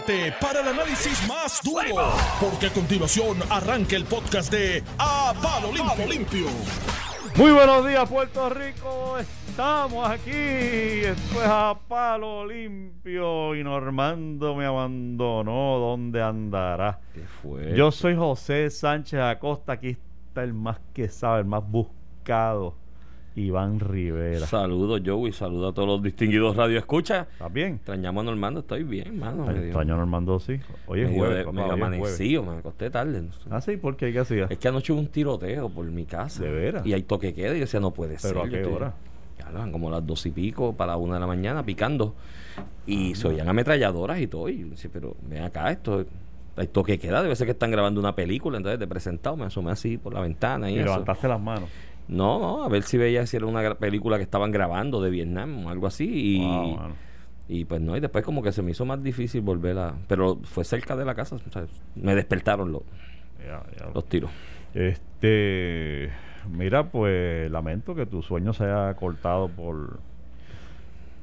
prepárate para el análisis más duro, porque a continuación arranca el podcast de A Palo Limpio. Muy buenos días, Puerto Rico. Estamos aquí. Esto es a palo limpio. Y Normando me abandonó. ¿Dónde andará? ¿Qué fue? Yo soy José Sánchez Acosta. Aquí está el más que sabe, el más buscado. Iván Rivera. Saludos, Joey. Saludos a todos los distinguidos Radio Escucha. ¿Estás bien? Extrañamos a Normando. Estoy bien, mano. Extraño a Normando, sí. Hoy es jueves. jueves. amanecido. Me acosté tarde. Ah, sí, ¿por qué? ¿Qué hacía? Es que anoche hubo un tiroteo por mi casa. ¿De veras? Y hay toque queda. Y yo decía, no puede ser. ¿Pero a qué estoy- hora? Ya como las dos y pico para la una de la mañana picando. Y se oían ametralladoras y todo. Y yo decía, pero ven acá, esto hay toque queda. Debe ser que están grabando una película. Entonces, de presentado, me asomé así por la ventana y, Y eso. levantaste las manos. No, no, a ver si veía si era una película que estaban grabando de Vietnam o algo así. Y, Wow, mano. y pues no, y después como que se me hizo más difícil volver a... Pero fue cerca de la casa, o sea, me despertaron los, Ya, ya. los tiros. Este, mira, pues lamento que tu sueño se haya cortado por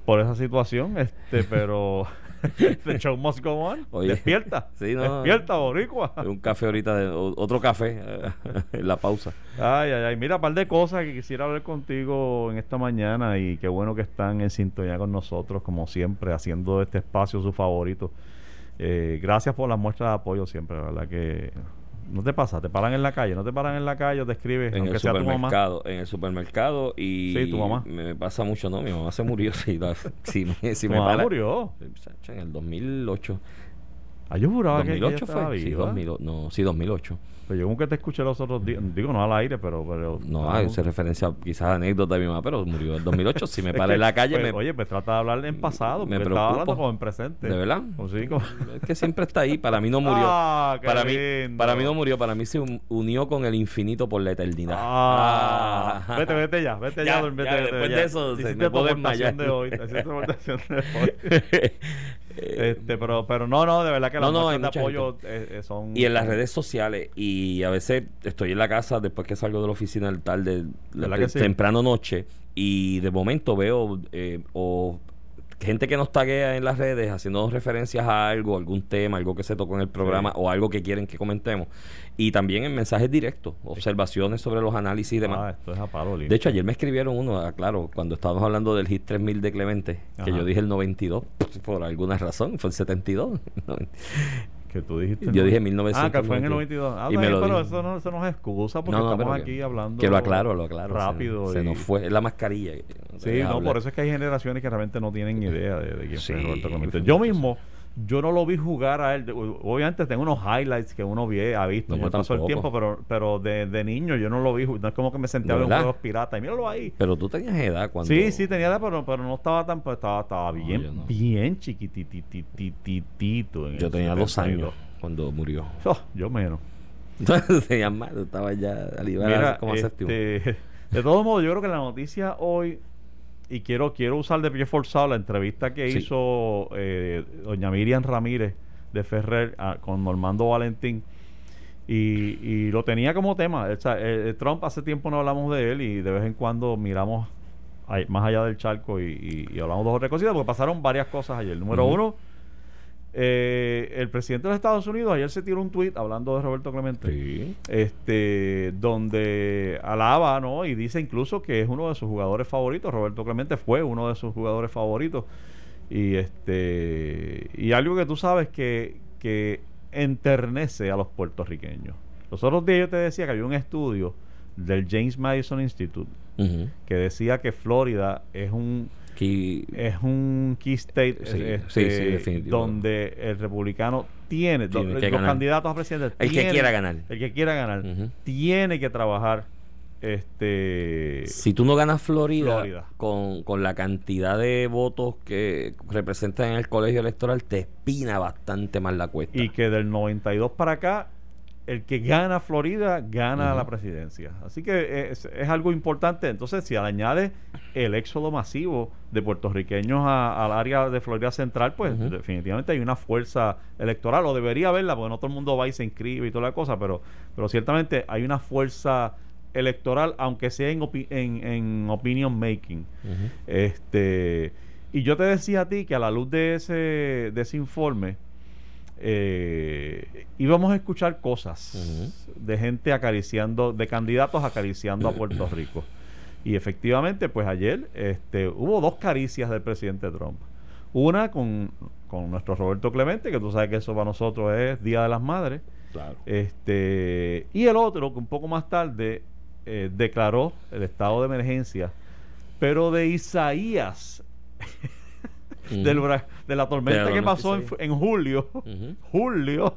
por esa situación, este, pero the show must go on. Oye, despierta, sí, no. despierta, boricua. Un café ahorita, de, otro café eh, en la pausa. Ay, ay, ay, mira, un par de cosas que quisiera hablar contigo en esta mañana y qué bueno que están en sintonía con nosotros, como siempre, haciendo este espacio su favorito. Eh, gracias por las muestras de apoyo siempre, la verdad que no te pasa, te paran en la calle, no te paran en la calle o te escribes, En aunque el sea tu mamá. supermercado, en el supermercado y Sí, tu mamá. me pasa mucho, ¿no? Mi mamá se murió, si, si me, si Tu me mamá para- murió. En el 2008. Ah, yo juraba que ella 2008 fue. Sí, viva. 2000, no, sí, 2008. Pero yo nunca te escuché los otros días, digo no al aire, pero... pero No, ah, hace referencia quizás a anécdota de mi mamá, pero murió en 2008. Si me paré en la calle, pues, me, Oye, pues trata de hablar en pasado, me estaba hablando como en presente. ¿De verdad? Como sí, como- es que siempre está ahí. Para mí no murió. Ah, para, mí, lindo. para mí no murió, para mí se un- unió con el infinito por la eternidad. Ah, Ah. vete, vete ya, vete ya, Ya, vete, ya, vete después ya. de eso se me puedo desmayar. de hoy, de hoy. Este, pero, pero no, no, de verdad que las No, no, hay muestras de apoyo eh, eh, son... Y en las redes sociales, y a veces estoy en la casa después que salgo de la oficina al tarde, ¿Verdad te- que sí? temprano noche, y de momento veo eh, o gente que nos taguea en las redes haciendo referencias a algo, algún tema, algo que se tocó en el programa Sí. o algo que quieren que comentemos. Y también en mensajes directos, observaciones sobre los análisis y demás. Ah, esto es a palo. De hecho, ayer me escribieron uno, ah, claro, cuando estábamos hablando del HIT 3000 de Clemente, que yo dije el 92, por alguna razón, fue el 72. que tú dijiste... Yo dije Ah, que fue en el 1992. 92. Ah, y me lo pero dijo. eso no, eso no es excusa porque No, no, estamos aquí que- hablando... Que lo aclaro, lo aclaro. se- Rápido. Se, y- nos fue. Es la mascarilla. Sí, no, hablar. por eso es que hay generaciones que realmente no tienen idea de, de quién Sí, fue Roberto Clemente. fue Yo mismo, yo no lo vi jugar a él. Obviamente tengo unos highlights que uno vi, ha visto No, con el tiempo, pero, pero de, de niño yo no lo vi. No es como que me senté a ¿De ver un juegos pirata y míralo ahí. Pero tú tenías edad cuando. Sí, sí, tenía edad, pero, pero no estaba tan, pues, estaba, estaba No, bien, no. bien chiquititititito. en Yo tenía dos 72. años cuando murió. Oh, yo menos. Entonces tenías más, tú estabas ya a Mira, como este, de todos modos, yo creo que la noticia hoy, y quiero, quiero usar de pie forzado la entrevista que Sí. hizo eh, doña Miriam Ramírez de Ferrer a- con Normando Valentín, y, y lo tenía como tema. O sea, eh, Trump hace tiempo no hablamos de él y de vez en cuando miramos más allá del charco y, y- y hablamos de otras cositas porque pasaron varias cosas ayer. Número uno, eh, el presidente de los Estados Unidos ayer se tiró un tuit hablando de Roberto Clemente Sí. este donde alaba no y dice incluso que es uno de sus jugadores favoritos. Roberto Clemente fue uno de sus jugadores favoritos. Y este y algo que tú sabes que que enternece a los puertorriqueños. Los otros días yo te decía que había un estudio del James Madison Institute que decía que Florida es un Es un key state Sí, este, sí, sí, definitivo. donde el republicano tiene, los ganar. candidatos a presidente El que quiera ganar. el que quiera ganar tiene que trabajar este Si tú no ganas Florida, Florida. Con, con la cantidad de votos que representan en el colegio electoral, te espina bastante más la cuesta. y que del 92 para acá el que gana Florida gana la presidencia. Así que es, es algo importante. Entonces, si añade el éxodo masivo de puertorriqueños a- al área de Florida Central, pues definitivamente hay una fuerza electoral, o debería haberla, porque no todo el mundo va y se inscribe y toda la cosa, pero, pero ciertamente hay una fuerza electoral, aunque sea en, opi- en, en opinion making. Este, y yo te decía a ti que a la luz de ese, de ese informe, eh, íbamos a escuchar cosas de gente acariciando, de candidatos acariciando a Puerto Rico. Y efectivamente, pues ayer este, hubo dos caricias del presidente Trump. Una con, con nuestro Roberto Clemente, que tú sabes que eso para nosotros es Día de las Madres. Claro. Este, y el otro, que un poco más tarde eh, declaró el estado de emergencia, pero de Isaías, del de la tormenta De la que pasó en, julio, julio,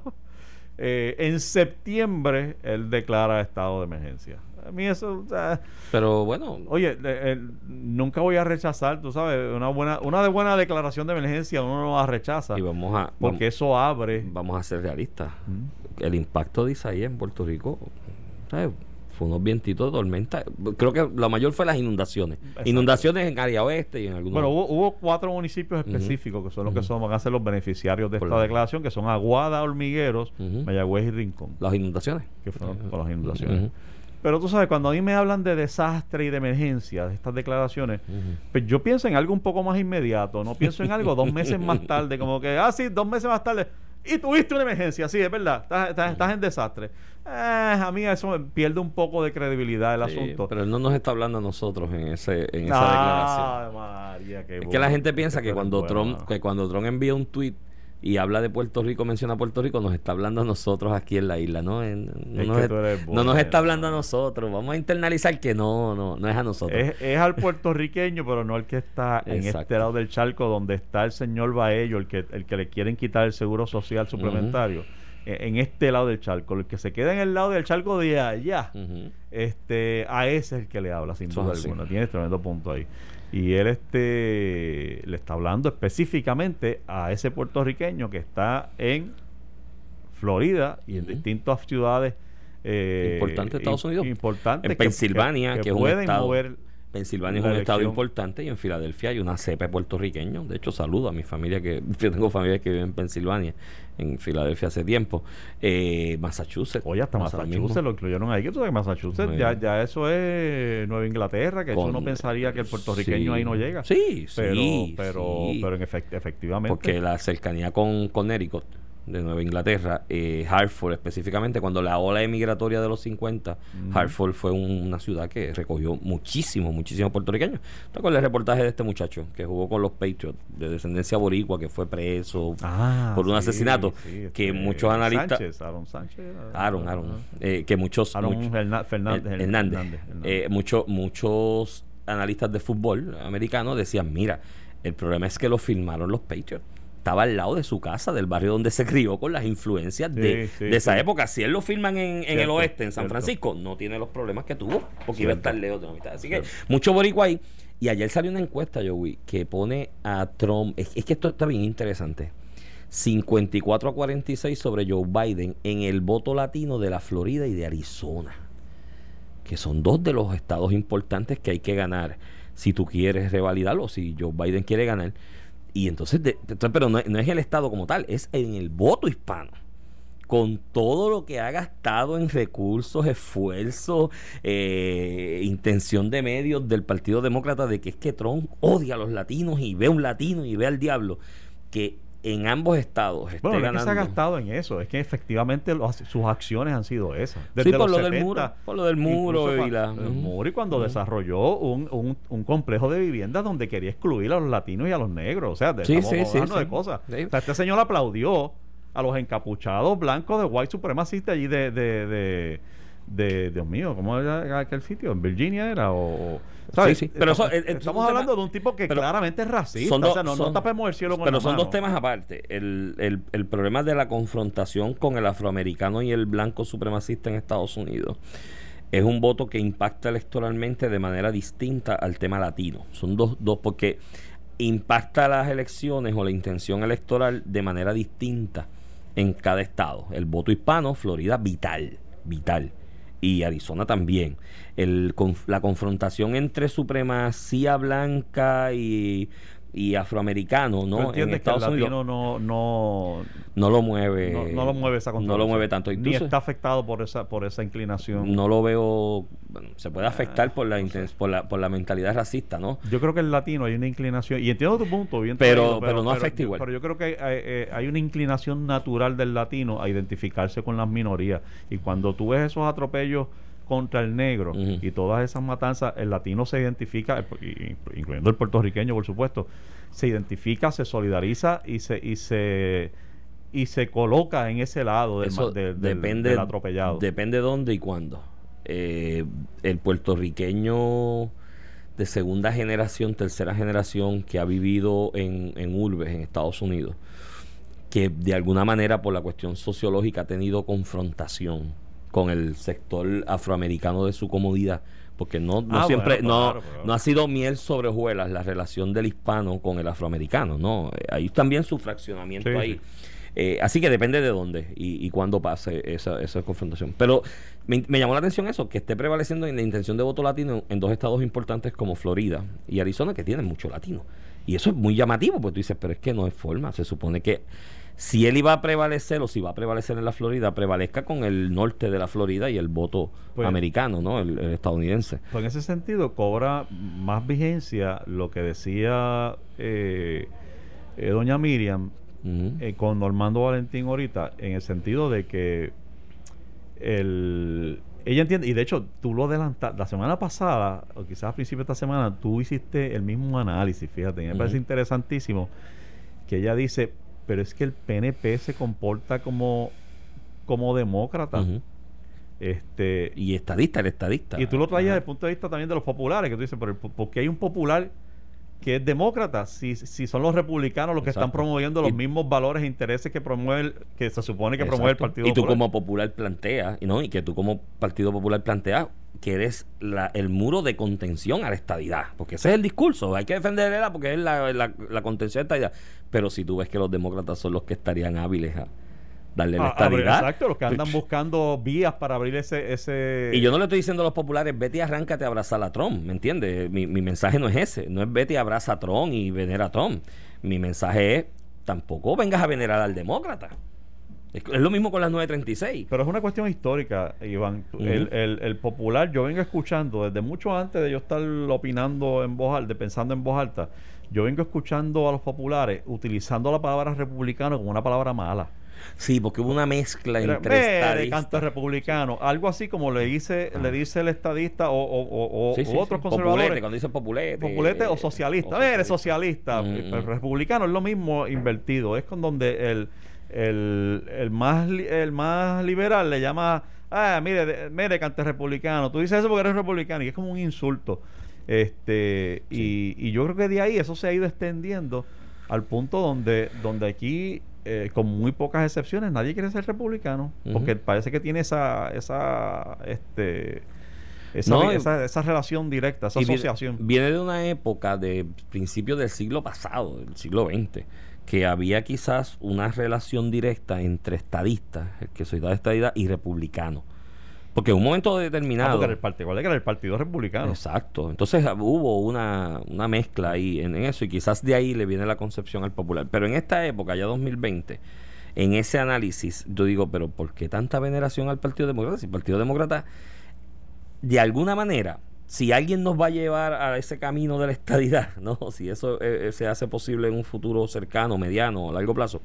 eh, en septiembre él declara estado de emergencia. A mí eso, o sea, Pero bueno, oye, nunca voy a rechazar, tú sabes, una buena, una de buena declaración de emergencia uno no la rechaza, y vamos a, porque eso abre. vamos a ser realistas. Mm. El impacto de Isaías en Puerto Rico, ¿sabes? Fue unos vientitos de tormenta. Creo que lo mayor fue las inundaciones. Exacto. Inundaciones en área oeste y en algunos. Bueno, hubo, hubo cuatro municipios específicos que son los que son, van a ser los beneficiarios de Por esta la- declaración, que son Aguada, Hormigueros. Mayagüez y Rincón, las inundaciones. que fueron con las inundaciones. Pero tú sabes, cuando a mí me hablan de desastre y de emergencia, de estas declaraciones, pues yo pienso en algo un poco más inmediato, no pienso en algo dos meses más tarde, como que, ah, sí, dos meses más tarde, y tuviste una emergencia, sí, es verdad, estás, estás- estás en desastre. Eh, a mí eso me pierde un poco de credibilidad el Sí, asunto. Pero él no nos está hablando a nosotros en, ese, en esa declaración. Ay, María, qué Es que bueno. la gente piensa que cuando bueno, Trump, que cuando Trump envía un tweet y habla de Puerto Rico, menciona Puerto Rico, nos está hablando a nosotros aquí en la isla, ¿no? En- no, Es nos, que es- no está hablando a nosotros. Vamos a internalizar que no, no, no es a nosotros. Es, es al puertorriqueño, pero no el que está en Exacto. este lado del charco, donde está el señor Baello, el que, el que le quieren quitar el seguro social suplementario. En este lado del charco, el que se queda en el lado del charco de allá, este, a ese es el que le habla, sin duda alguna. Tiene tremendo punto ahí. Y él este le está hablando específicamente a ese puertorriqueño que está en Florida y en distintas ciudades eh, Importantes de Estados Unidos. importantes En Pensilvania, que pueden mover Pensilvania es un estado importante y en Filadelfia hay una cepa de puertorriqueños. De hecho, saludo a mi familia que yo tengo familia que vive en Pensilvania, en Filadelfia hace tiempo. Eh, Massachusetts. Oye, hasta Massachusetts lo incluyeron ahí. Que tú sabes Massachusetts ya, eso es Nueva Inglaterra, que eso uno pensaría que el puertorriqueño sí. ahí no llega. Sí, pero, sí, pero, sí. pero en efect- efectivamente. Porque la cercanía con Connecticut, de Nueva Inglaterra, eh, Hartford específicamente, cuando la ola emigratoria de los 50, Ujú. Hartford fue un- una ciudad que recogió muchísimo, muchísimos puertorriqueños. ¿Te acuerdas el reportaje de este muchacho que jugó con los Patriots, de descendencia boricua, que fue preso Ah, por un sí, asesinato? sí, que este, muchos analistas... Sánchez, Aaron Sánchez. Aaron, Aaron. eh, que muchos... Aaron muchos- Hernández. Hernández, Hernández. Eh, muchos muchos analistas de fútbol americanos decían, mira, el problema es que lo filmaron los Patriots. Estaba al lado de su casa, del barrio donde se crió, con las influencias de, Sí, de esa sí. época. Si él lo filman en, en el oeste, en San cierto. Francisco, no tiene los problemas que tuvo, porque iba a estar lejos de la mitad. Así que mucho boricua ahí. Y ayer salió una encuesta, Joey, que pone a Trump... Es, es que esto está bien interesante. 54 a 46 sobre Joe Biden en el voto latino de la Florida y de Arizona que son dos de los estados importantes que hay que ganar si tú quieres revalidarlo, si Joe Biden quiere ganar. Y entonces, pero no, no es el estado como tal, es en el voto hispano. Con todo lo que ha gastado en recursos, esfuerzos, eh, intención de medios del Partido Demócrata de que es que Trump odia a los latinos y ve a un latino y ve al diablo, que en ambos estados esté Bueno, no es que se ha gastado en eso, es que efectivamente sus acciones han sido esas. Sí, por los lo del 70, muro, por lo del muro y la... el muro y cuando desarrolló un, un, un complejo de viviendas donde quería excluir a los latinos y a los negros. O sea, de, Sí, estamos sí, sí, hablando de cosas. O sea, este señor aplaudió a los encapuchados blancos de white supremacistas allí de, de, de, de- Dios mío, ¿cómo era aquel sitio? ¿En Virginia era? O- ¿sabes? Sí, sí, pero eso, estamos, hablando de un tipo que claramente es racista. son o sea, no, tapemos el cielo con Pero son mano. dos temas aparte. El, el, el problema de la confrontación con el afroamericano y el blanco supremacista en Estados Unidos es un voto que impacta electoralmente de manera distinta al tema latino. Son dos, dos porque impacta las elecciones o la intención electoral de manera distinta en cada estado. El voto hispano, Florida, vital, vital. Y Arizona también. El, la confrontación entre supremacía blanca y y afroamericano, ¿no? En Estados que el latino no, no, no lo mueve. No, lo mueve esa No lo mueve tanto. Ni está afectado por esa, por esa inclinación. No lo veo. se puede afectar por la, por la por la mentalidad racista, ¿no? Yo creo que el latino hay una inclinación, y entiendo tu punto, bien pero, pero, no afecta igual. Pero yo creo que hay, eh, hay, una inclinación natural del latino a identificarse con las minorías. Y cuando tú ves esos atropellos contra el negro y todas esas matanzas, el latino se identifica, incluyendo el puertorriqueño, por supuesto, se identifica, se solidariza y se y se y se coloca en ese lado del, depende, atropellado. Depende dónde y cuándo. Eh, el puertorriqueño de segunda generación, tercera generación que ha vivido en, en urbes en Estados Unidos, que de alguna manera por la cuestión sociológica ha tenido confrontación con el sector afroamericano de su comodidad porque no, no ah, siempre no, no ha sido miel sobre hojuelas la relación del hispano con el afroamericano no hay también su fraccionamiento ahí. eh, así que depende de dónde y, y cuándo pase esa, esa confrontación. Pero me, llamó la atención eso que esté prevaleciendo en la intención de voto latino en dos estados importantes como Florida y Arizona que tienen mucho latino. Y eso es muy llamativo porque tú dices pero es que no es forma. Se supone que si él iba a prevalecer o si va a prevalecer en la Florida, prevalezca con el norte de la Florida y el voto pues, americano, ¿no? El, estadounidense. Pues en ese sentido cobra más vigencia lo que decía eh, eh, doña Miriam eh, con Normando Valentín ahorita, en el sentido de que el, ella entiende, y de hecho tú lo adelantaste, la semana pasada, o quizás a principio de esta semana, tú hiciste el mismo análisis, fíjate, me parece interesantísimo que ella dice, pero es que el PNP se comporta como, como demócrata. este Y estadista, el estadista. Y tú lo traías desde el punto de vista también de los populares, que tú dices, pero porque hay un popular que es demócrata, si, si son los republicanos los que están promoviendo los mismos valores e intereses que promueve que se supone que promueve el Partido Y tú como popular planteas, y no, y que tú como Partido Popular planteas que eres la, el muro de contención a la estadidad, porque ese es el discurso, hay que defenderla porque es la, la, contención a la estadidad, pero si tú ves que los demócratas son los que estarían hábiles a darle la ah, estabilidad. Exacto, los que andan buscando vías para abrir ese, ese... Y yo no le estoy diciendo a los populares, vete y arráncate a abrazar a Trump, ¿me entiendes? Mi, mi mensaje no es ese, no es vete y abraza a Trump y venera a Trump. Mi mensaje es, tampoco vengas a venerar al demócrata. Es, lo mismo con las 936. Pero es una cuestión histórica, Iván. el, el, el, popular, yo vengo escuchando desde mucho antes de yo estar opinando en voz alta, pensando en voz alta, yo vengo escuchando a los populares utilizando la palabra republicano como una palabra mala. Sí, porque hubo una mezcla entre estadistas. canto republicano, algo así como le dice le dice el estadista o, o, o, otros conservadores. cuando dice populete. Populete o socialista. O socialista. El republicano es lo mismo invertido. Es con donde el, el, el, más, el más liberal le llama, ah, mire, mire, cante republicano. Tú dices eso porque eres republicano y es como un insulto. Este, y, y yo creo que de ahí eso se ha ido extendiendo al punto donde, donde aquí eh, con muy pocas excepciones, nadie quiere ser republicano, porque parece que tiene esa, esa, este, esa, esa, relación directa, esa asociación. Viene, de una época de principios del siglo pasado, del siglo XX, que había quizás una relación directa entre estadistas, que soy de estadidad, y republicanos. Porque en un momento determinado. Ah, porque era el partido, era el Partido Republicano. Exacto. Entonces ah, hubo una, una mezcla ahí en, eso y quizás de ahí le viene la concepción al popular. Pero en esta época, ya 2020, en ese análisis, yo digo, pero ¿por qué tanta veneración al Partido Demócrata? Si el Partido Demócrata, de alguna manera, si alguien nos va a llevar a ese camino de la estadidad, ¿no? si eso eh, eh, se hace posible en un futuro cercano, mediano o largo plazo,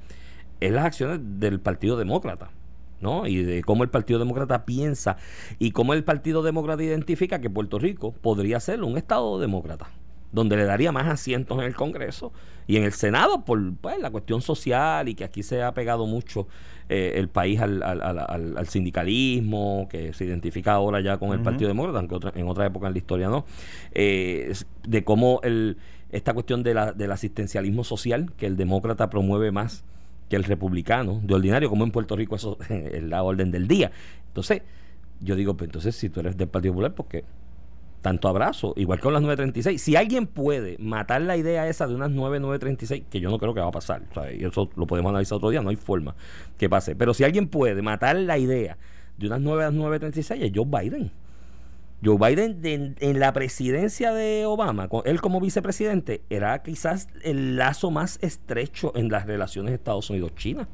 es las acciones del Partido Demócrata. ¿No? Y de cómo el Partido Demócrata piensa y cómo el Partido Demócrata identifica que Puerto Rico podría ser un Estado demócrata, donde le daría más asientos en el Congreso y en el Senado por pues, la cuestión social y que aquí se ha pegado mucho eh, el país al, al, al, sindicalismo, que se identifica ahora ya con el Partido Demócrata, aunque en otra época en la historia no, eh, de cómo el, esta cuestión de la, del asistencialismo social, que el demócrata promueve más que el republicano, de ordinario, como en Puerto Rico eso es la orden del día. Entonces, yo digo, pues entonces si tú eres del Partido Popular, porque tanto abrazo, igual que con las 936. Si alguien puede matar la idea esa de unas 9936, que yo no creo que va a pasar, y eso lo podemos analizar otro día, no hay forma que pase. Pero si alguien puede matar la idea de unas 9 936, es Joe Biden. Joe Biden de- en la presidencia de Obama, con él como vicepresidente, era quizás el lazo más estrecho en las relaciones Estados Unidos-China.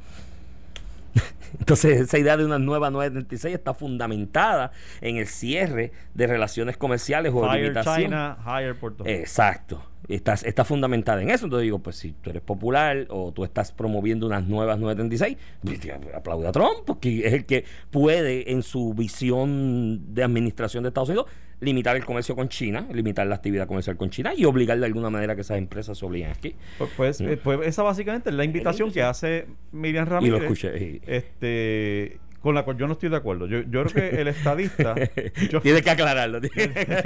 Entonces, esa idea de una nueva 936 está fundamentada en el cierre de relaciones comerciales o limitación. China, hire Puerto Rico. Exacto. Está, está fundamentada en eso. Entonces digo, pues si tú eres popular o tú estás promoviendo unas nuevas 936, pues, aplaude a Trump, porque es el que puede, en su visión de administración de Estados Unidos, limitar el comercio con China, limitar la actividad comercial con China y obligar de alguna manera que esas empresas se obliguen aquí. Pues, pues, eh, pues esa básicamente es la invitación que hace Miriam Y Ramírez. lo escuché. y- Este, con la cual yo no estoy de acuerdo. Yo, yo creo que el estadista. yo- Tienes que aclararlo. tiene que-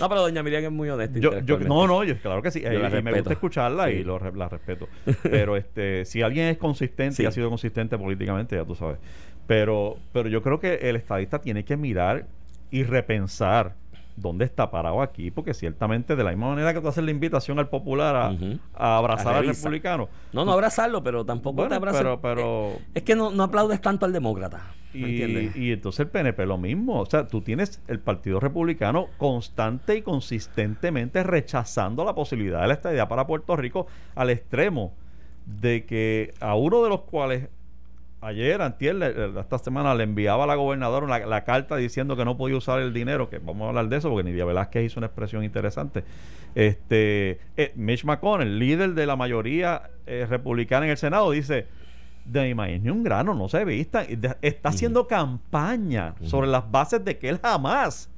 no, pero doña Miriam es muy honesta. Yo, yo- no, no, yo, claro que sí. eh, Yo y me gusta escucharla Sí. y lo, la respeto. Pero este, si alguien es consistente Sí. y ha sido consistente políticamente, ya tú sabes. Pero, pero yo creo que el estadista tiene que mirar y repensar dónde está parado aquí, porque ciertamente de la misma manera que tú haces la invitación al popular a, abrazar A al republicano. No, no abrazarlo, pero tampoco Bueno, te abrazas. pero- pero- Eh, es que no, no aplaudes tanto al demócrata. ¿me Y, entiendes? y entonces el PNP lo mismo. O sea, tú tienes el Partido Republicano constante y consistentemente rechazando la posibilidad de la estadidad para Puerto Rico al extremo de que a uno de los cuales ayer, antier, le- esta semana le enviaba a la gobernadora la, la carta diciendo que no podía usar el dinero, que vamos a hablar de eso porque Nidia Velázquez hizo una expresión interesante. Este, eh, Mitch McConnell, líder de la mayoría eh, republicana en el Senado, dice, de maíz ni un grano, no se vista. Está haciendo campaña sobre las bases de que él jamás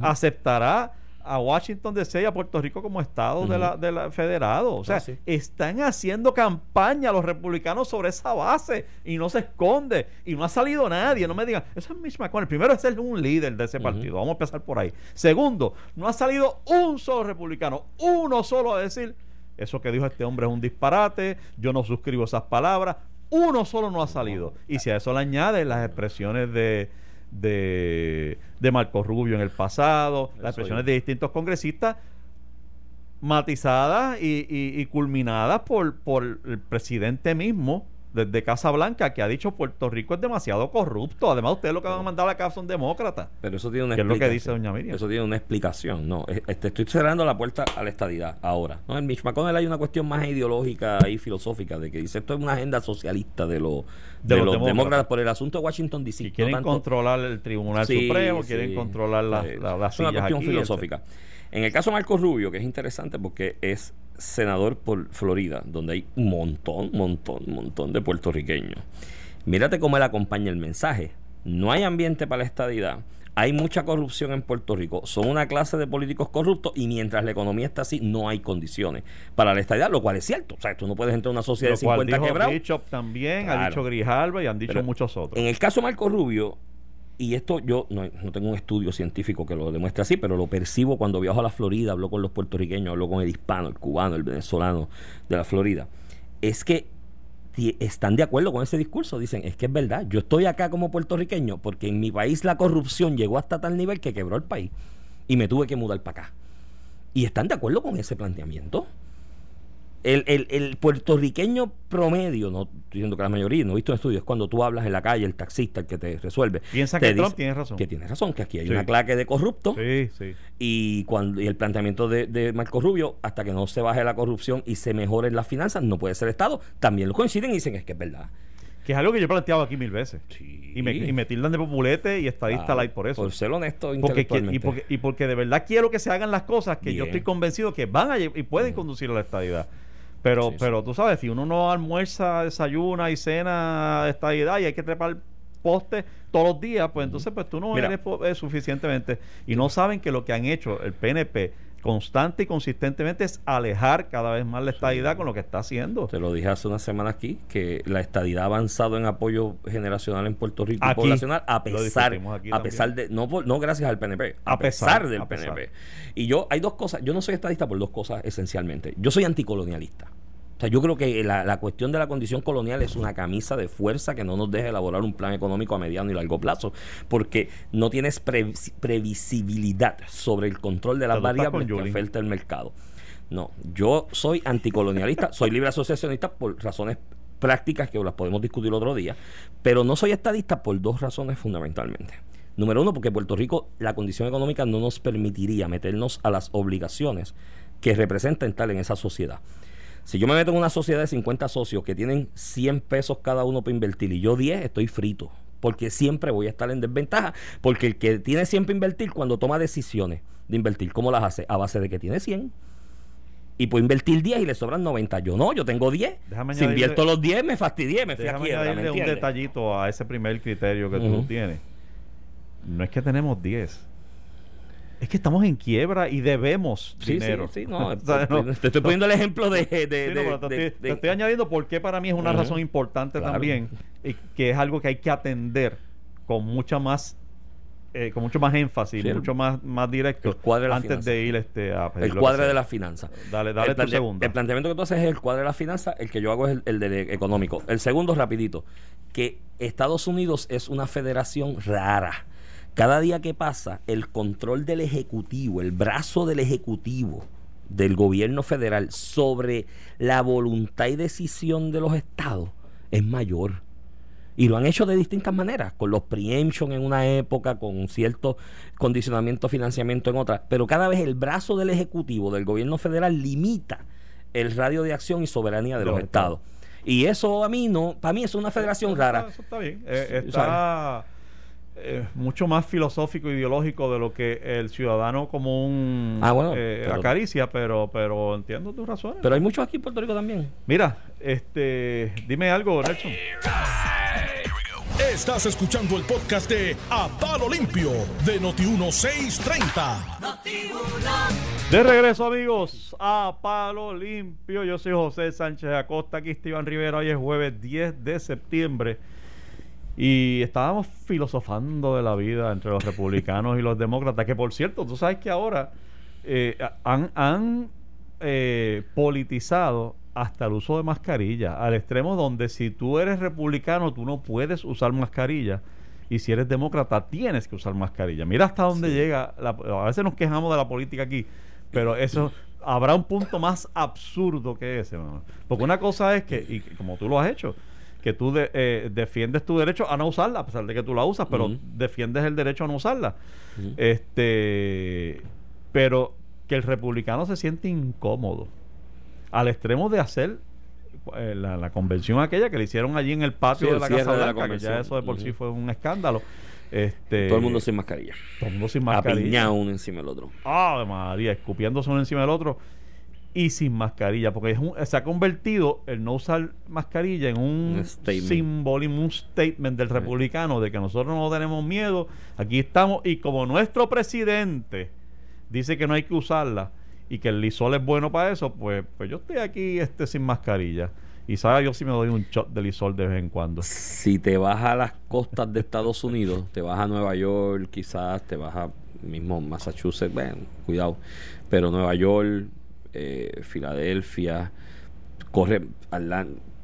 aceptará a Washington DC y a Puerto Rico como estado de, la, de la federado. O sea, Ah, sí. están haciendo campaña los republicanos sobre esa base y no se esconde y no ha salido nadie. No me digan, eso es Mitch McConnell. Primero es ser un líder de ese partido. Vamos a empezar por ahí. Segundo, no ha salido un solo republicano, uno solo a decir, eso que dijo este hombre es un disparate, yo no suscribo esas palabras. Uno solo no ha salido. Y si a eso le añades las expresiones de, de, de Marco Rubio en el pasado, Eso las expresiones de distintos congresistas, matizadas y, y- y culminadas por, por el presidente mismo desde Casa Blanca que ha dicho Puerto Rico es demasiado corrupto. Además, ustedes lo que van a mandar a la casa son demócratas. Pero eso tiene una ¿Qué es lo que explicación. dice doña Miriam? Eso tiene una explicación. No, es- este, estoy cerrando la puerta a la estadidad ahora. No, en Mitch McConnell hay una cuestión más ideológica y filosófica de que dice esto es una agenda socialista de, los de, los, demócratas. demócratas por el asunto de Washington DC. No quieren tanto- controlar el Tribunal Sí, Supremo, sí. quieren controlar la- Eh, la- las Es una cuestión aquí, filosófica. En el caso de Marco Rubio, que es interesante porque es senador por Florida, donde hay un montón, montón, montón de puertorriqueños. Mírate cómo él acompaña el mensaje. No hay ambiente para la estadidad. Hay mucha corrupción en Puerto Rico. Son una clase de políticos corruptos y mientras la economía está así, no hay condiciones para la estadidad, lo cual es cierto. O sea, tú no puedes entrar a una sociedad Lo de cual 50 dijo quebrados. Bishop también, ha dicho Grijalva y han dicho Pero muchos otros. En el caso de Marco Rubio, y esto yo no, no tengo un estudio científico que lo demuestre así, pero lo percibo cuando viajo a la Florida, hablo con los puertorriqueños, hablo con el hispano, el cubano, el venezolano de la Florida, es que están de acuerdo con ese discurso. Dicen, es que es verdad, yo estoy acá como puertorriqueño porque en mi país la corrupción llegó hasta tal nivel que quebró el país y me tuve que mudar para acá. Y están de acuerdo con ese planteamiento. El, el- el puertorriqueño promedio, no estoy diciendo que la mayoría, no he visto en estudios, es cuando tú hablas en la calle, el taxista, el que te resuelve. Piensa te que Trump dice tiene razón. Que tiene razón, que aquí hay Sí. una claque de corrupto Sí, sí. y cuando y el planteamiento de, de Marco Rubio, hasta que no se baje la corrupción y se mejoren las finanzas, no puede ser Estado. También lo coinciden y dicen es que es verdad. Que es algo que yo he planteado aquí mil veces. Sí. Y, me, y me tildan de populete y estadista light por eso. Por ser honesto Porque, y, porque, y porque de verdad quiero que se hagan las cosas que yo estoy convencido que van a y pueden conducir a la estadidad. Pero, Sí, pero tú sabes, si uno no almuerza, desayuna y cena de estadidad y hay que trepar postes todos los días, pues entonces pues tú no Mira. eres eh, suficientemente. Y no saben que lo que han hecho el PNP constante y consistentemente es alejar cada vez más la estadidad con lo que está haciendo. Te lo dije hace una semana aquí, que la estadidad ha avanzado en apoyo generacional en Puerto Rico y poblacional, a pesar, a pesar de, no, no gracias al PNP, a, A pesar, pesar, del a pesar. PNP. Y yo, hay dos cosas, yo no soy estadista por dos cosas esencialmente. Yo soy anticolonialista. O sea, yo creo que la, la cuestión de la condición colonial es una camisa de fuerza que no nos deja elaborar un plan económico a mediano y largo plazo, porque no tienes previs- previsibilidad sobre el control de las variables que afecta el mercado. No, yo soy anticolonialista, soy libre asociacionista por razones prácticas que las podemos discutir otro día, pero no soy estadista por dos razones fundamentalmente. Número uno, porque Puerto Rico, la condición económica no nos permitiría meternos a las obligaciones que representa estar en esa sociedad. Si yo me meto en una sociedad de 50 socios que tienen 100 pesos cada uno para invertir y yo 10, estoy frito. Porque siempre voy a estar en desventaja. Porque el que tiene 100 para invertir, cuando toma decisiones de invertir, ¿cómo las hace? A base de que tiene 100 y puedo invertir 10 y le sobran 90. Yo no, yo tengo 10. si invierto los 10, me fastidié, me fui a quiebra. un detallito a ese primer criterio que tú tienes. No es que tenemos 10. Es que estamos en quiebra y debemos dinero. Sí, sí, no, te estoy poniendo el ejemplo de... te, estoy, añadiendo porque para mí es una razón importante también y que es algo que hay que atender con mucha más eh, con mucho más énfasis, mucho más, más directo antes de ir este, a El cuadro de la finanza. Dale, dale tu segundo. El planteamiento que tú haces es el cuadro de la finanza, el que yo hago es el, el de económico. El segundo, rapidito, que Estados Unidos es una federación rara. Cada día que pasa, el control del Ejecutivo, el brazo del Ejecutivo, del gobierno federal sobre la voluntad y decisión de los estados es mayor. Y lo han hecho de distintas maneras, con los preemption en una época, con cierto condicionamiento, financiamiento en otra. Pero cada vez el brazo del Ejecutivo, del gobierno federal, limita el radio de acción y soberanía de los, estados. Y eso a mí no, para mí es una federación rara. Eso está bien. Eh, está eh, mucho más filosófico ideológico de lo que el ciudadano común ah, eh, acaricia, pero, pero entiendo tus razones. Pero hay muchos aquí en Puerto Rico también. Mira, este, dime algo, Nelson. Estás escuchando el podcast de A Palo Limpio de Noti1630. de regreso, amigos, a Palo Limpio. Yo soy José Sánchez Acosta. Aquí Esteban Rivera. Hoy es jueves 10 de septiembre. Y estábamos filosofando de la vida entre los republicanos y los demócratas. Que por cierto, tú sabes que ahora eh, han, han eh, politizado hasta el uso de mascarilla, al extremo donde si tú eres republicano tú no puedes usar mascarilla y si eres demócrata tienes que usar mascarilla. Mira hasta dónde llega, a veces nos quejamos de la política aquí, pero eso habrá un punto más absurdo que ese, porque una cosa es que, y como tú lo has hecho, que tú eh, defiendes tu derecho a no usarla, a pesar de que tú la usas, pero defiendes el derecho a no usarla. Este, pero que el republicano se siente incómodo al extremo de hacer eh, la, convención aquella que le hicieron allí en el patio de la Casa Blanca, que ya eso de por sí fue un escándalo. Este, todo el mundo sin mascarilla. Todo el mundo sin mascarilla. uno encima del otro. Ah, María, escupiéndose uno encima del otro y sin mascarilla, porque se ha convertido el no usar mascarilla en un, simbolismo, un statement del republicano de que nosotros no tenemos miedo, aquí estamos y como nuestro presidente dice que no hay que usarla, y que el lisol es bueno para eso, pues, pues yo estoy aquí este sin mascarilla. Y sabe, yo sí me doy un shot de lisol de vez en cuando. Si te vas a las costas de Estados Unidos, te vas a Nueva York, quizás te vas a mismo Massachusetts, bueno, cuidado, pero Nueva York, eh, Filadelfia, corre,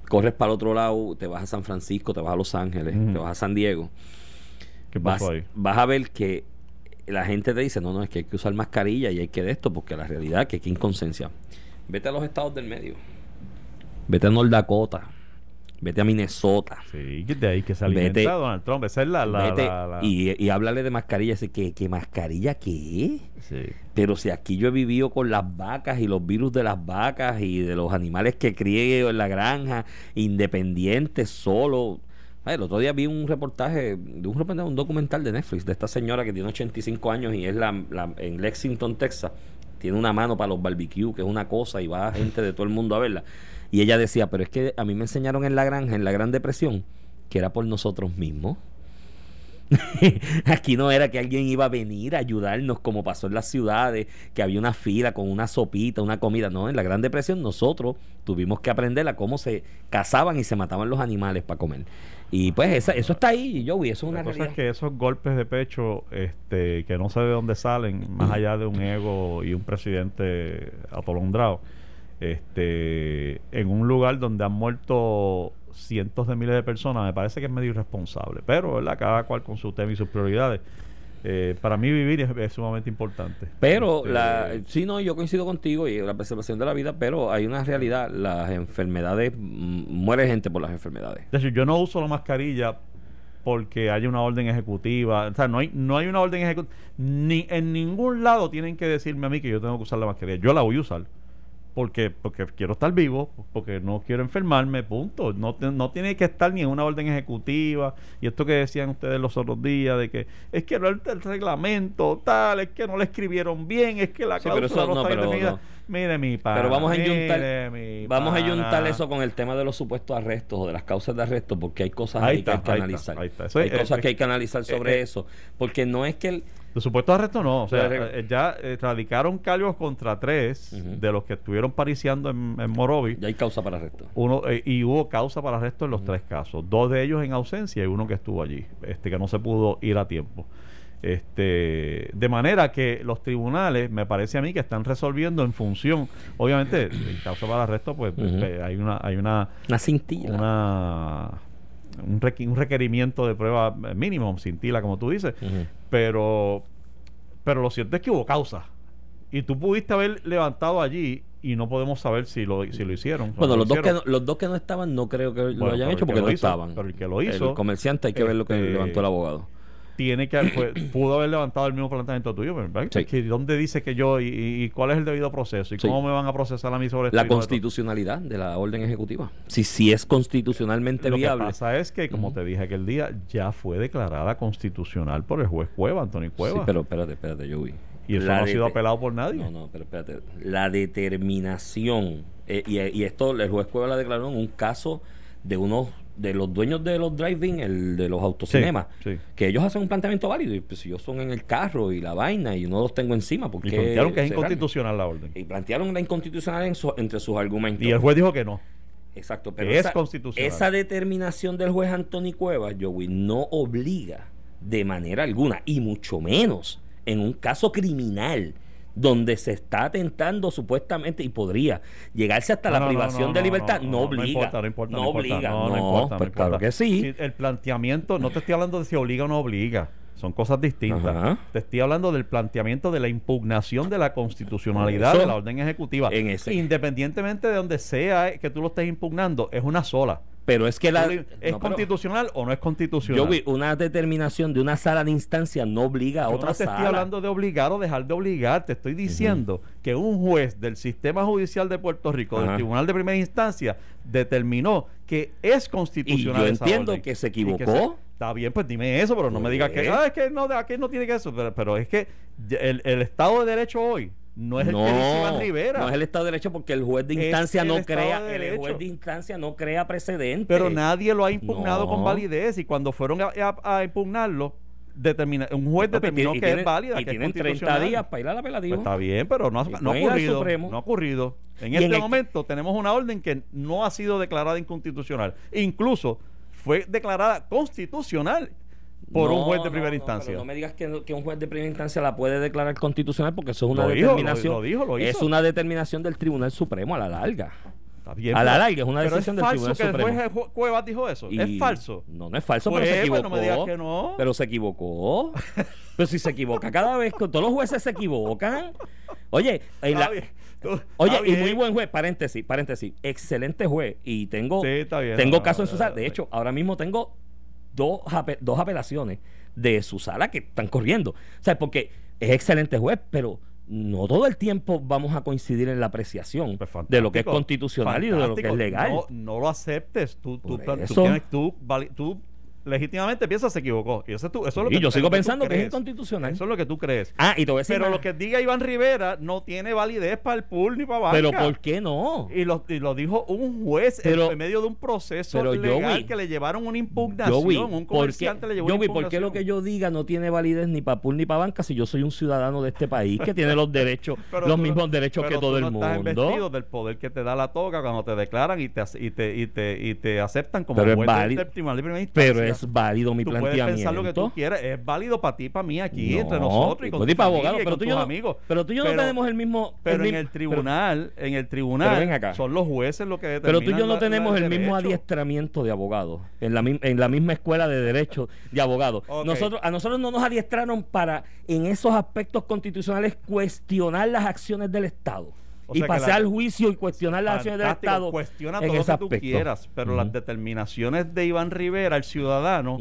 corres para el otro lado, te vas a San Francisco, te vas a Los Ángeles, te vas a San Diego. ¿Qué pasó ahí? Vas a ver que la gente te dice, no, no, es que hay que usar mascarilla y hay que de esto, porque la realidad es que hay inconsciencia. Vete a los estados del medio. Vete a North Dakota. Vete a Minnesota. Sí, de ahí que se alimenta Donald Trump. Esa es la... la, Y, y háblale de mascarilla. Así que, ¿qué mascarilla qué? Sí. Pero si aquí yo he vivido con las vacas y los virus de las vacas y de los animales que crié en la granja, independientes, solo el otro día vi un reportaje de un, un documental de Netflix de esta señora que tiene 85 años y es la, en Lexington, Texas. Tiene una mano para los barbecues, que es una cosa, y va gente de todo el mundo a verla. Y ella decía, pero es que a mí me enseñaron en la granja, en la Gran Depresión, que era por nosotros mismos. Aquí no era que alguien iba a venir a ayudarnos como pasó en las ciudades, que había una fila con una sopita, una comida. No, en la Gran Depresión nosotros tuvimos que aprender a cómo se cazaban y se mataban los animales para comer. Y pues eso está ahí, Joey, eso es una La cosa es que esos golpes de pecho, este, que no sé de dónde salen, más allá de un ego y un presidente atolondrado, este, en un lugar donde han muerto cientos de miles de personas, me parece que es medio irresponsable. Pero, ¿verdad? Cada cual con su tema y sus prioridades. Eh, para mí vivir es, sumamente importante. Pero, este, la, sí, no, yo coincido contigo y la preservación de la vida, pero hay una realidad, las enfermedades, muere gente por las enfermedades. De hecho, yo no uso la mascarilla porque haya una orden ejecutiva. O sea, no hay, no hay una orden ejecutiva. Ni en ningún lado tienen que decirme a mí que yo tengo que usar la mascarilla. Yo la voy a usar porque porque quiero estar vivo, porque no quiero enfermarme, punto. No, no tiene que estar ni en una orden ejecutiva. Y esto que decían ustedes los otros días, de que es que no el, el reglamento tal, es que no le escribieron bien, es que la Sí, pero cláusula eso no, no, está definida. no. Mire mi pana, Pero vamos a mi vamos a eso con el tema de los supuestos arrestos o de las causas de arresto, porque hay cosas Ahí ahí que hay que ahí está, analizar. ahí está. Eso hay es- cosas es- que hay que analizar sobre eh, eso, porque no es que el, Los supuestos arrestos no, o sea, Pero- eh, ya eh, radicaron cargos contra tres de los que estuvieron pariciando en, en Morovi. ya hay causa para arresto. Uno, eh, y hubo causa para arresto en los tres casos. Dos de ellos en ausencia y uno que estuvo allí, este que no se pudo ir a tiempo. Este, de manera que los tribunales, me parece a mí que están resolviendo en función, obviamente, en causa para arresto, pues eh, hay una, hay una, Una cintilla. una un, requi- un requerimiento de prueba mínimo, cintila, como tú dices, pero pero lo cierto es que hubo causa y tú pudiste haber levantado allí y no podemos saber si lo si lo hicieron Bueno, ¿No lo los dos, que no, los dos que no estaban no creo que lo hayan hecho porque no hizo, estaban. pero el que lo hizo, El comerciante hay que ver lo que este, levantó el abogado. Tiene que pues, pudo haber levantado el mismo planteamiento tuyo ¿verdad? Sí. Dónde dice que yo y, cuál es el debido proceso y Sí. cómo me van a procesar a mí sobre esto La constitucionalidad de la orden ejecutiva. Si, si es constitucionalmente Lo que viable. pasa es que, como te dije aquel día, ya fue declarada constitucional por el juez Cueva, Antonio Cueva. Sí, pero espérate, espérate, yo vi. y eso La no ha sido apelado por nadie. No, no, pero espérate. La determinación, eh, y, y esto el juez Cueva la declaró en un caso de unos de los dueños de los drive-in, el de los autocinemas, sí. que ellos hacen un planteamiento válido y pues si ellos son en el carro y la vaina y no los tengo encima porque Y plantearon que es inconstitucional la orden. y plantearon la inconstitucional en su- entre sus argumentos Y el juez dijo que no. Exacto, pero es esa, constitucional. esa determinación del juez Anthony Cuevas, Joey, no obliga de manera alguna, y mucho menos en un caso criminal donde se está atentando supuestamente y podría llegarse hasta la No, no, no, privación no, de libertad, no, obliga. No importa, no importa. no no importa, obliga. No, importa. no pues claro que sí. El planteamiento, no te estoy hablando de si obliga o no obliga. Son cosas distintas. Ajá. Te estoy hablando del planteamiento de la impugnación de la constitucionalidad Eso, de la orden ejecutiva. en ese. Independientemente de donde sea que tú lo estés impugnando, es una sola. Pero es que la... ¿Es no, pero- constitucional o no es constitucional? Joey, una determinación de una sala de instancia no obliga a Yo otra no te sala. estoy hablando de obligar o dejar de obligar, te estoy diciendo que un juez del sistema judicial de Puerto Rico, del. Tribunal de Primera Instancia, determinó que es Y constitucional. yo esa entiendo orden. que se Y que equivocó. está bien, pues dime eso, pero no me digas que, ah, es que no, de aquí no tiene que eso. Pero, pero es que el, el Estado de Derecho hoy no es el que dice Iván Rivera. No es el Estado de Derecho porque el juez de instancia no crea, de el juez de instancia no crea precedente. Pero nadie lo ha impugnado No. con validez y cuando fueron a, a- a impugnarlo, determina, un juez No, determinó que tienen- es válida, Y que es tienen 30 constitucional. días para ir al Pues está bien, pero no ha, no ocurrido. No ha ocurrido. En Y este en el- momento tenemos una orden que no ha sido declarada inconstitucional. Incluso fue declarada constitucional por un No, juez de no, primera no, instancia. pero no me digas que, que un juez de primera instancia la puede declarar constitucional porque eso es una Lo dijo, lo- determinación. lo dijo, lo Es una determinación del Tribunal Supremo a la larga. Está bien, a la larga, es una decisión del Tribunal que el Supremo. juez Ju- Cuevas dijo eso. Y- Es falso. No, no es falso, Pues, pero se pues, equivocó. no me digas que no. Pero se equivocó. pero si se equivoca cada vez, todos los jueces se equivocan. Oye, en Está la- bien, tú- Oye, y muy buen juez, paréntesis, paréntesis, excelente juez. Y tengo, Sí, está bien, tengo no, casos en no, su sala. no, De no. hecho, ahora mismo tengo dos, ape- dos apelaciones de su sala que están corriendo. O sea, porque es excelente juez, pero no todo el tiempo vamos a coincidir en la apreciación Pues de lo que es fantástico, constitucional y de lo que es legal. No, no lo aceptes. Tú, tú, Por tú eso. tienes- tú legítimamente piensas se equivocó. Y eso, es tú- eso es lo y que yo es sigo pensando que es inconstitucional. Eso es lo que tú crees. Ah, y te voy a decir Pero más. lo que diga Iván Rivera no tiene validez para el pool ni para banca. Pero ¿por qué no? Y lo, y lo dijo un juez en- Pero- en, medio de un proceso pero, legal Joey, que le llevaron una impugnación. Joey, un ¿por qué, comerciante le llevó una Joey, ¿por qué lo que impugnación? yo diga no tiene validez ni para pool ni para banca si yo soy un ciudadano de este país que tiene los derechos, Pero los no- mismos derechos que todo tú el no estás mundo? del poder que te da la toga cuando te declaran y te, y te, y te, y te aceptan como Pero es juez del- válido. de primera. Pero es válido mi tú puedes planteamiento. pensar lo que tú quieras. Es válido para ti, para mí, aquí, No, entre nosotros y con abogados, pero tú y yo amigos. pero tú y yo no tenemos el mismo- Pero el en el tribunal, en el tribunal, Pero acá. son los jueces los que Pero determinan tú y yo no la- tenemos la- el mismo adiestramiento de abogados en la, en la misma escuela de derecho de abogados. Nosotros, a nosotros no nos adiestraron para, en esos aspectos constitucionales, cuestionar las acciones del Estado. O y pasar la- al juicio y cuestionar las acciones del Estado. Cuestiona todo lo que tú quieras, pero las determinaciones de Iván Rivera, el ciudadano,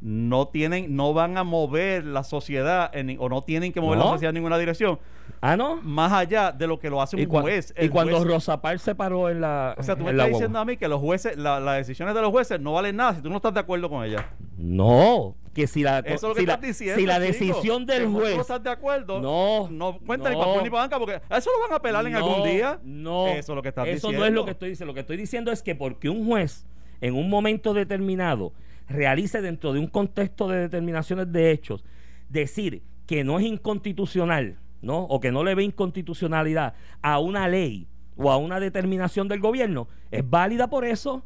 no tienen, no van a mover la sociedad en- o no tienen que mover No. la sociedad en ninguna dirección, Ah, ¿no? más allá de lo que lo hace un juez. y cuando juez- Rosa Parks se paró en la. o sea, tú me estás diciendo a mí que los jueces, la- las decisiones de los jueces no valen nada si tú no estás de acuerdo con ellas. No, que si la, Eso es lo que si la, diciendo. si la chico. decisión del juez. no estás de acuerdo, No, no cuenta ni no. para ni para banca porque a eso lo van a apelar en No, algún día. No, Eso es lo que estás Eso diciendo. no es lo que estoy diciendo. Lo que estoy diciendo es que porque un juez en un momento determinado realice dentro de un contexto de determinaciones de hechos, decir que no es inconstitucional, ¿no? O que no le ve inconstitucionalidad a una ley o a una determinación del gobierno, es válida por eso.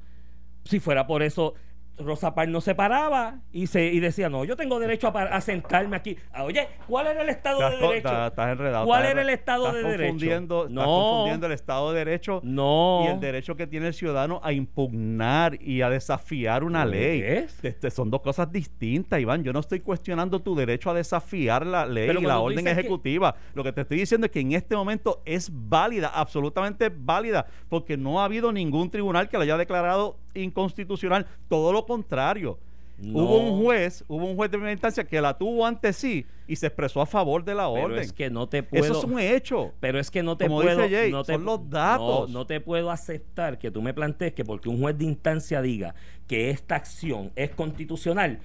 Si fuera por eso, Rosa Parks no se paraba y, se, y decía, no, yo tengo derecho a, sentarme aquí. Ah, Oye, ¿cuál era el Estado Estás, de Derecho? estás- estás enredado. ¿Cuál estás era el Estado estás de Derecho? confundiendo- Estás No. confundiendo el Estado de Derecho No. y el derecho que tiene el ciudadano a impugnar y a desafiar una ¿Qué ley. es? Este, son dos cosas distintas, Iván. Yo no estoy cuestionando tu derecho a desafiar la ley Pero y la orden que- ejecutiva. Lo que te estoy diciendo es que en este momento es válida, absolutamente válida, porque no ha habido ningún tribunal que la haya declarado inconstitucional. Todo lo contrario. No. Hubo un juez, hubo un juez de primera instancia que la tuvo ante sí y se expresó a favor de la Pero orden. es que no te puedo. Eso es un hecho. Pero es que no te Como puedo. dice Jay, no te- son los datos. No, no te puedo aceptar que tú me plantees que porque un juez de instancia diga que esta acción es constitucional,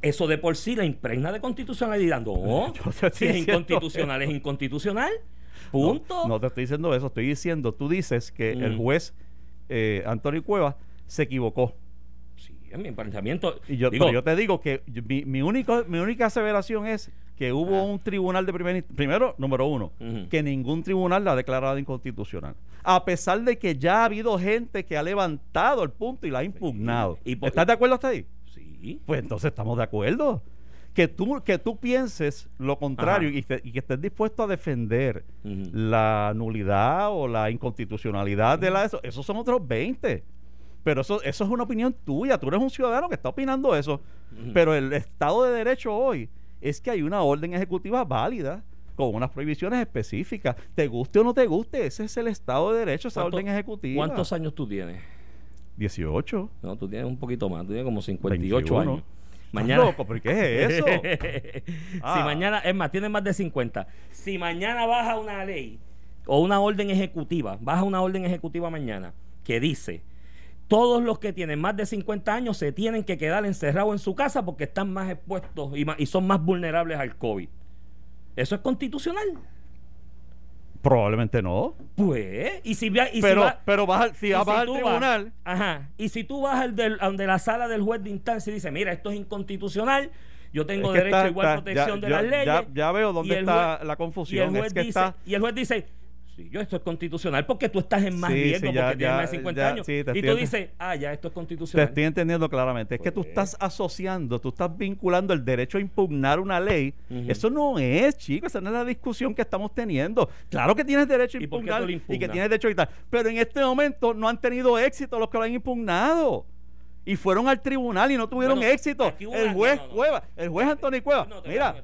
eso de por sí la impregna de constitucionalidad. No, si es inconstitucional, es inconstitucional. Punto. No, no te estoy diciendo eso, estoy diciendo, tú dices que el Mm. juez eh, Antonio Cueva se equivocó. Sí, en mi planteamiento. Y yo, digo, pero yo te digo que yo- mi, mi, único, mi única aseveración es que hubo Ah. un tribunal de instancia. Primero, número uno, que ningún tribunal la ha declarado inconstitucional. A pesar de que ya ha habido gente que ha levantado el punto y la ha impugnado. Y por- ¿Estás de acuerdo hasta ahí? Sí. Pues entonces estamos de acuerdo. Que tú, que tú pienses lo contrario y, te- y que estés dispuesto a defender la nulidad o la inconstitucionalidad de la eso, esos son otros 20. Pero eso, eso es una opinión tuya. Tú eres un ciudadano que está opinando eso. Pero el Estado de Derecho hoy es que hay una orden ejecutiva válida con unas prohibiciones específicas. Te guste o no te guste, ese es el Estado de Derecho, esa ¿Cuánto- orden ejecutiva. ¿Cuántos años tú tienes? 18. No, tú tienes un poquito más, tú tienes como 58 21. años. ¿Estás Mañana. loco? ¿Pero qué es eso? Ah. Si mañana, es más, tienes más de 50. Si mañana baja una ley o una orden ejecutiva, baja una orden ejecutiva mañana que dice todos los que tienen más de 50 años se tienen que quedar encerrados en su casa porque están más expuestos y, más- y son más vulnerables al COVID. ¿Eso es constitucional? Probablemente no. Pues, y si, y si pero, va- pero vas al- si vas si al vas- tribunal, ajá. Y si tú vas al del, a donde la sala del juez de instancia y dice, mira, esto es inconstitucional, yo tengo Es que derecho a está- igual está- protección ya- de las leyes. ya- ya veo dónde está juez- la Y el confusión. juez, Es que dice, está, y el juez dice, sí, yo esto es constitucional porque tú estás en más Sí, riesgo sí, ya- porque tienes más de 50 ya, años. te y tú dices, ah, ya, esto es Te constitucional. estoy entendiendo claramente. Es que tú Pues. estás asociando, tú estás vinculando el derecho a impugnar una ley. Eso no es, chicos, esa no es la discusión que estamos teniendo. Claro que tienes derecho a ¿Y por qué tú impugnar y que tienes derecho a quitar. Pero en este momento no han tenido éxito los que lo han impugnado. Y fueron al tribunal y no tuvieron Bueno, éxito. El juez no, no, no. Cueva, el juez Antonio Cueva. Te Mira.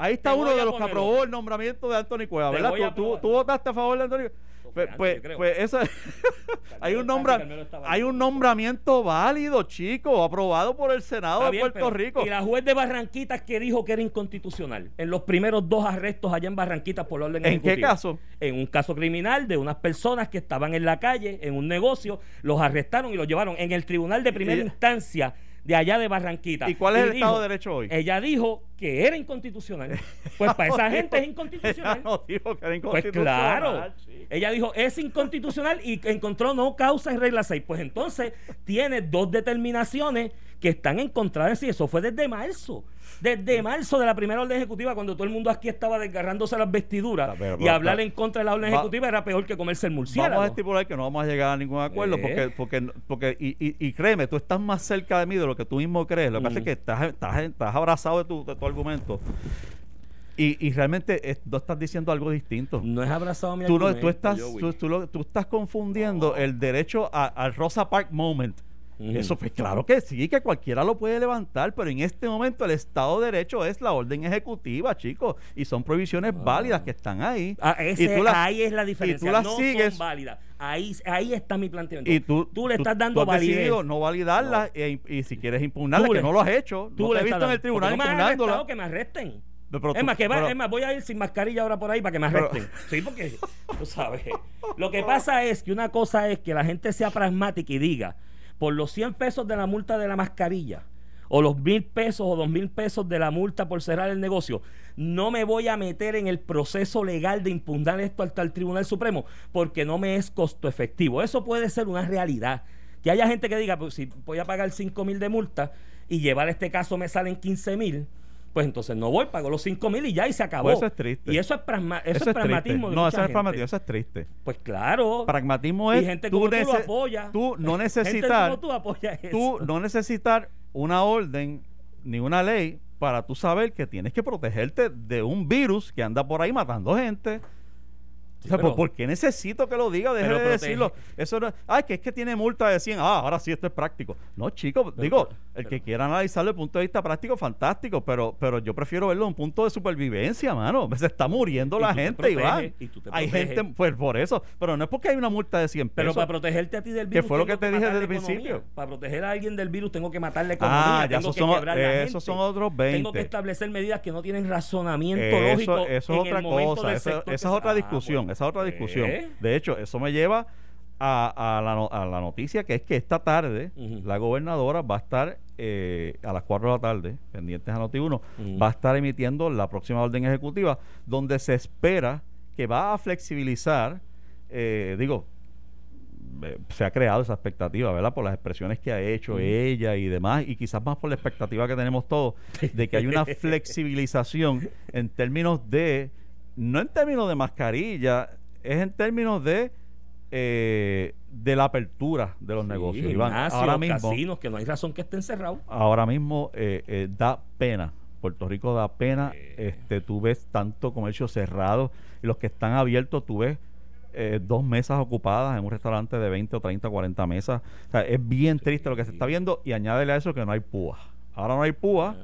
Ahí está uno de los que aprobó otro. el nombramiento de Antonio Cueva, ¿verdad? ¿Tú, votaste a favor de Antonio Pues, pues, pues eso hay un nombra- hay un nombramiento válido, chico, aprobado por el Senado Está de bien, Puerto Rico. Y la juez de Barranquitas que dijo que era inconstitucional en los primeros dos arrestos allá en Barranquitas por orden ¿En qué caso? En un caso criminal de unas personas que estaban en la calle, en un negocio, los arrestaron y los llevaron en el tribunal de primera Y- instancia de allá de Barranquitas. ¿Y cuál es el dijo- Estado de Derecho hoy? Ella dijo que era inconstitucional. Pues para esa gente es inconstitucional. No dijo que era Pues inconstitucional. claro. chico. Ella dijo, es inconstitucional y encontró no causa en regla 6. Pues entonces tiene dos determinaciones que están encontradas. Y eso fue desde marzo. Desde marzo de la primera orden ejecutiva, cuando todo el mundo aquí estaba desgarrándose las vestiduras pero- y pero- hablar en contra de la orden va- ejecutiva era peor que comerse el murciélago. Vamos a estipular que no vamos a llegar a ningún acuerdo Eh. porque, porque, porque y, y, y créeme, tú estás más cerca de mí de lo que tú mismo crees. Lo que pasa es Mm. que estás, estás, estás abrazado de tu, de tu argumento. Y, y realmente tú estás diciendo algo distinto. No es abrazado a mi Tú, no- argumento, tú estás, tú, tú lo- tú estás confundiendo el derecho a- al Rosa Park Moment. Eso, pues claro que sí, que cualquiera lo puede levantar, pero en este momento el Estado de Derecho es la orden ejecutiva, chicos, y son prohibiciones válidas que están ahí. Ah, ese- y tú las- ahí es la diferencia. Y tú las no sigues. son válidas. Ahí, ahí está mi planteamiento. Y tú, le estás dando tú has decidido no validarla e- y, si quieres impugnarla, que no lo has hecho, tú no te he visto en el tribunal impugnándola. que me arresten. Pero es, más, que va, es más, voy a ir sin mascarilla ahora por ahí para que me arresten. sí, porque tú sabes. Lo que pasa es que una cosa es que la gente sea pragmática y diga, por los 100 pesos de la multa de la mascarilla, o los mil pesos o dos mil pesos de la multa por cerrar el negocio, no me voy a meter en el proceso legal de impugnar esto hasta el Tribunal Supremo porque no me es costo efectivo. Eso puede ser una realidad. Que haya gente que diga, pues si voy a pagar 5 mil de multa y llevar este caso me salen 15 mil, pues entonces no voy, pago los 5 mil y ya y se acabó. Pues eso es triste. Y eso es, eso, es pragmatismo. no, eso es pragmatismo, eso es triste. Pues claro. Pragmatismo es. Y gente como tú, lo apoya. Tú no necesitar. tú, tú no necesitar una orden ni una ley para tú saber que tienes que protegerte de un virus que anda por ahí matando gente ¿por qué necesito que lo diga? Deje de decirlo. Eso no, ay, que es que tiene multa de 100. Ah, ahora sí esto es práctico. No, chicos, digo, el que quiera analizarlo desde el punto de vista práctico, fantástico, pero, pero yo prefiero verlo desde un punto de supervivencia, mano. Se está muriendo la gente, Iván. hay gente, pues por eso, pero no es porque hay una multa de 100 pesos. Pero para protegerte a ti del virus. Que fue lo que te dije desde el principio. Para proteger a alguien del virus tengo que matarle economía. Ah, ya esos son, esos son otros 20. Tengo que establecer medidas que no tienen razonamiento lógico. Eso es otra cosa. esa es otra discusión esa otra discusión. De hecho, eso me lleva a, la, noticia que es que esta tarde la gobernadora va a estar eh, a las 4 de la tarde, pendientes a Noti1, va a estar emitiendo la próxima orden ejecutiva donde se espera que va a flexibilizar, eh, digo, eh, se ha creado esa expectativa, ¿verdad? Por las expresiones que ha hecho ella y demás, y quizás más por la expectativa que tenemos todos, de que hay una flexibilización en términos de no en términos de mascarilla, es en términos de eh, de la apertura de los negocios. ahora mismo, casinos, que no hay razón que estén cerrados. Ahora mismo eh, eh, da pena. Puerto Rico da pena. Este, tú ves tanto comercio cerrado y los que están abiertos, tú ves dos mesas ocupadas en un restaurante de 20 o 30, 40 mesas. es bien triste lo que se está viendo y añádele a eso que no hay púa. Ahora no hay púa.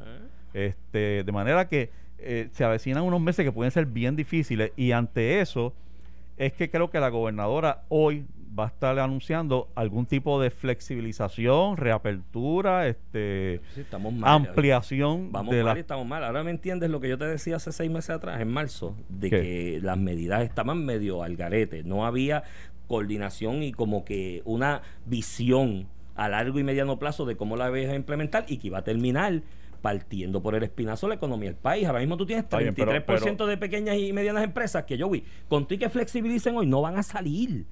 Este, de manera que eh, se avecinan unos meses que pueden ser bien difíciles y ante eso es que creo que la gobernadora hoy va a estar anunciando algún tipo de flexibilización, reapertura, este ampliación. Vamos de mal estamos mal. Ahora me entiendes lo que yo te decía hace seis meses atrás, en marzo, de que las medidas estaban medio al garete. No había coordinación y como que una visión a largo y mediano plazo de cómo la ibas a implementar y que iba a terminar partiendo por el espinazo la economía del país. Ahora mismo tú tienes 33% de pequeñas y medianas empresas que yo vi, con y que flexibilicen hoy, no van a salir.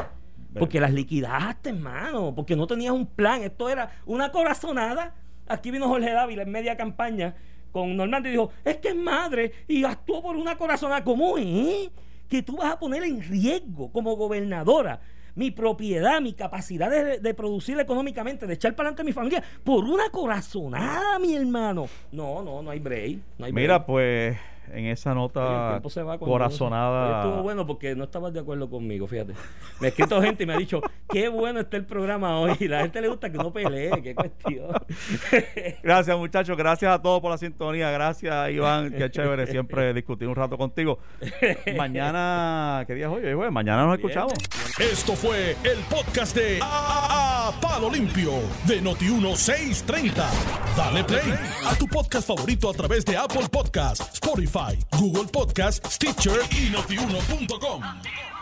Porque las liquidaste, hermano, porque no tenías un plan. Esto era una corazonada. Aquí vino Jorge Dávila en media campaña con Normando y dijo, es que es madre y actuó por una corazonada. ¿Cómo es? Que tú vas a poner en riesgo como gobernadora mi propiedad, mi capacidad de, producir económicamente, de echar para adelante a mi familia, por una corazonada, mi hermano. No, no, no hay break. No hay Mira, pues en esa nota corazonada. Estuvo bueno porque no estabas de acuerdo conmigo, fíjate. Me ha escrito gente y me ha dicho, qué bueno está el programa hoy. La gente le gusta que no pelee, qué cuestión. gracias, muchachos. Gracias a todos por la sintonía. Gracias, Iván. Qué chévere siempre discutir un rato contigo. Mañana, ¿qué día es hoy? Mañana nos escuchamos. Esto fue el podcast de a, Palo Limpio de Noti1630. Dale play a tu podcast favorito a través de Apple Podcasts, Google Podcast, Stitcher y notiuno.com.